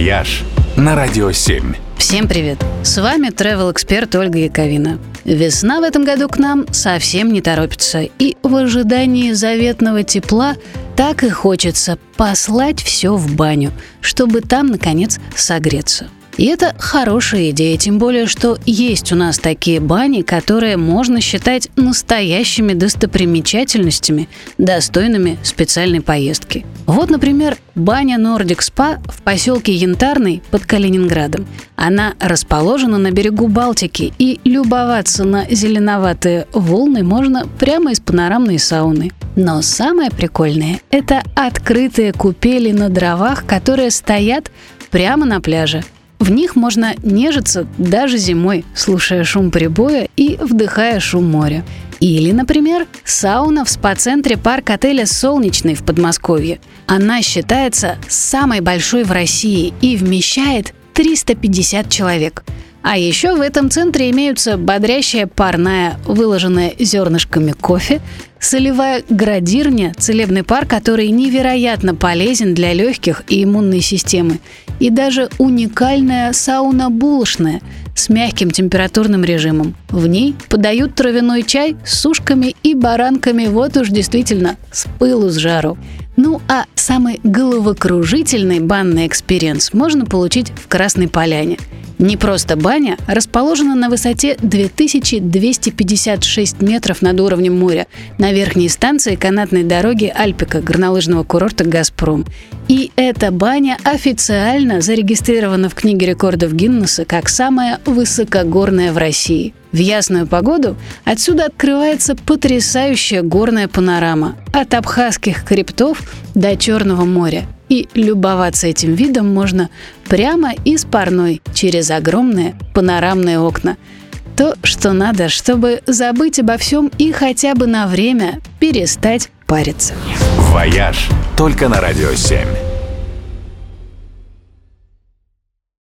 «Вояж» на Радио 7. Всем привет! С вами travel эксперт Ольга Яковина. Весна в этом году к нам совсем не торопится, и в ожидании заветного тепла так и хочется послать все в баню, чтобы там, наконец, согреться. И это хорошая идея, тем более, что есть у нас такие бани, которые можно считать настоящими достопримечательностями, достойными специальной поездки. Вот, например, баня Nordic Spa в поселке Янтарный под Калининградом. Она расположена на берегу Балтики, и любоваться на зеленоватые волны можно прямо из панорамной сауны. Но самое прикольное – это открытые купели на дровах, которые стоят прямо на пляже. В них можно нежиться даже зимой, слушая шум прибоя и вдыхая шум моря. Или, например, сауна в спа-центре парк-отеля «Солнечный» в Подмосковье. Она считается самой большой в России и вмещает 350 человек. А еще в этом центре имеются бодрящая парная, выложенная зернышками кофе, солевая градирня, целебный пар, который невероятно полезен для легких и иммунной системы, и даже уникальная сауна булочная с мягким температурным режимом. В ней подают травяной чай с сушками и баранками, вот уж действительно с пылу с жару. Ну а самый головокружительный банный experience можно получить в Красной Поляне – не просто баня расположена на высоте 2256 метров над уровнем моря на верхней станции канатной дороги Альпика горнолыжного курорта «Газпром». И эта баня официально зарегистрирована в книге рекордов Гиннесса как самая высокогорная в России. В ясную погоду отсюда открывается потрясающая горная панорама от абхазских хребтов до Черного моря – и любоваться этим видом можно прямо из парной через огромные панорамные окна. То, что надо, чтобы забыть обо всем и хотя бы на время перестать париться. «Вояж» только на «Радио 7».